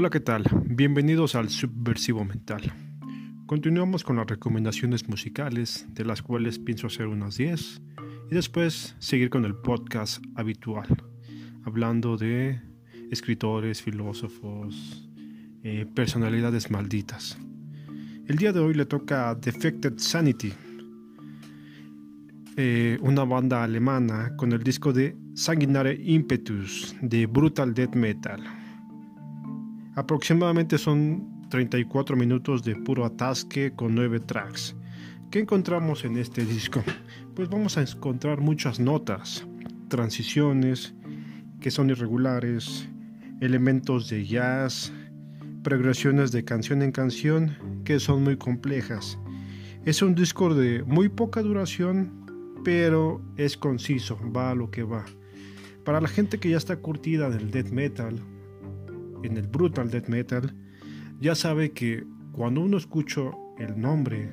Hola, ¿qué tal? Bienvenidos al Subversivo Mental. Continuamos con las recomendaciones musicales, de las cuales pienso hacer unas 10, y después seguir con el podcast habitual, hablando de escritores, filósofos, eh, personalidades malditas. El día de hoy le toca Defected Sanity, eh, una banda alemana con el disco de Sanguinare Impetus de Brutal Death Metal. Aproximadamente son 34 minutos de puro atasque con 9 tracks. ¿Qué encontramos en este disco? Pues vamos a encontrar muchas notas, transiciones que son irregulares, elementos de jazz, progresiones de canción en canción que son muy complejas. Es un disco de muy poca duración, pero es conciso, va a lo que va. Para la gente que ya está curtida del death metal, en el brutal death metal, ya sabe que cuando uno escucha el nombre,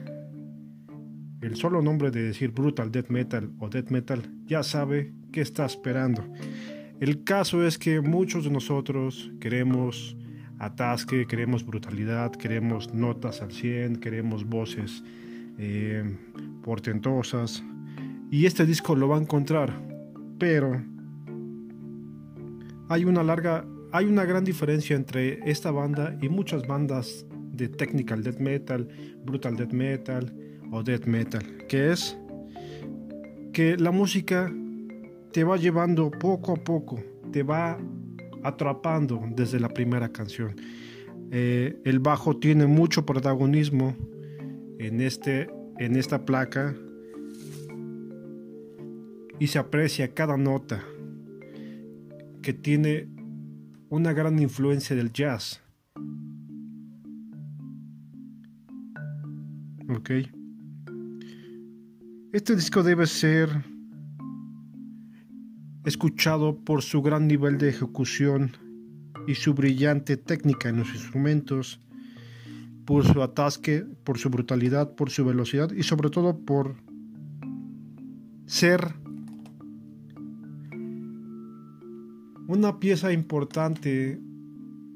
el solo nombre de decir brutal death metal o death metal, ya sabe qué está esperando. El caso es que muchos de nosotros queremos atasque, queremos brutalidad, queremos notas al 100, queremos voces eh, portentosas. Y este disco lo va a encontrar, pero hay una larga, hay una gran diferencia entre esta banda y muchas bandas de technical death metal, brutal death metal o death metal, que es que la música te va llevando poco a poco, te va atrapando desde la primera canción. Eh, el bajo tiene mucho protagonismo en, este, en esta placa y se aprecia cada nota que tiene una gran influencia del jazz. Ok. Este disco debe ser escuchado por su gran nivel de ejecución y su brillante técnica en los instrumentos, por su atasque, por su brutalidad, por su velocidad y sobre todo por ser una pieza importante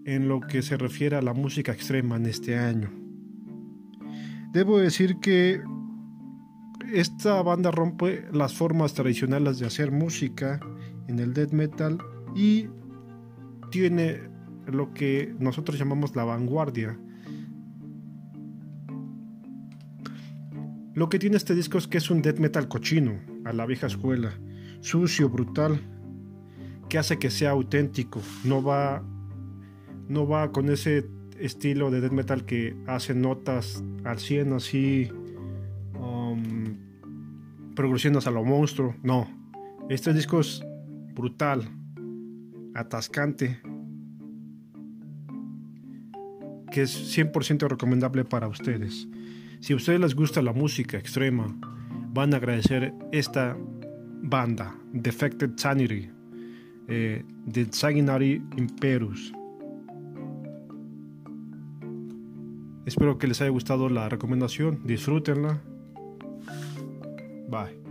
en lo que se refiere a la música extrema en este año. Debo decir que esta banda rompe las formas tradicionales de hacer música en el death metal y tiene lo que nosotros llamamos la vanguardia. Lo que tiene este disco es que es un death metal cochino, a la vieja escuela, sucio, brutal, que hace que sea auténtico, no va no va con ese estilo de death metal que hace notas al 100 así um, progresiones a lo monstruo, no. Este disco es brutal, atascante, que es 100% recomendable para ustedes. Si a ustedes les gusta la música extrema, van a agradecer esta banda, Defected Sanity, eh, de Sanguinary Imperus. Espero que les haya gustado la recomendación, disfrútenla. Bye.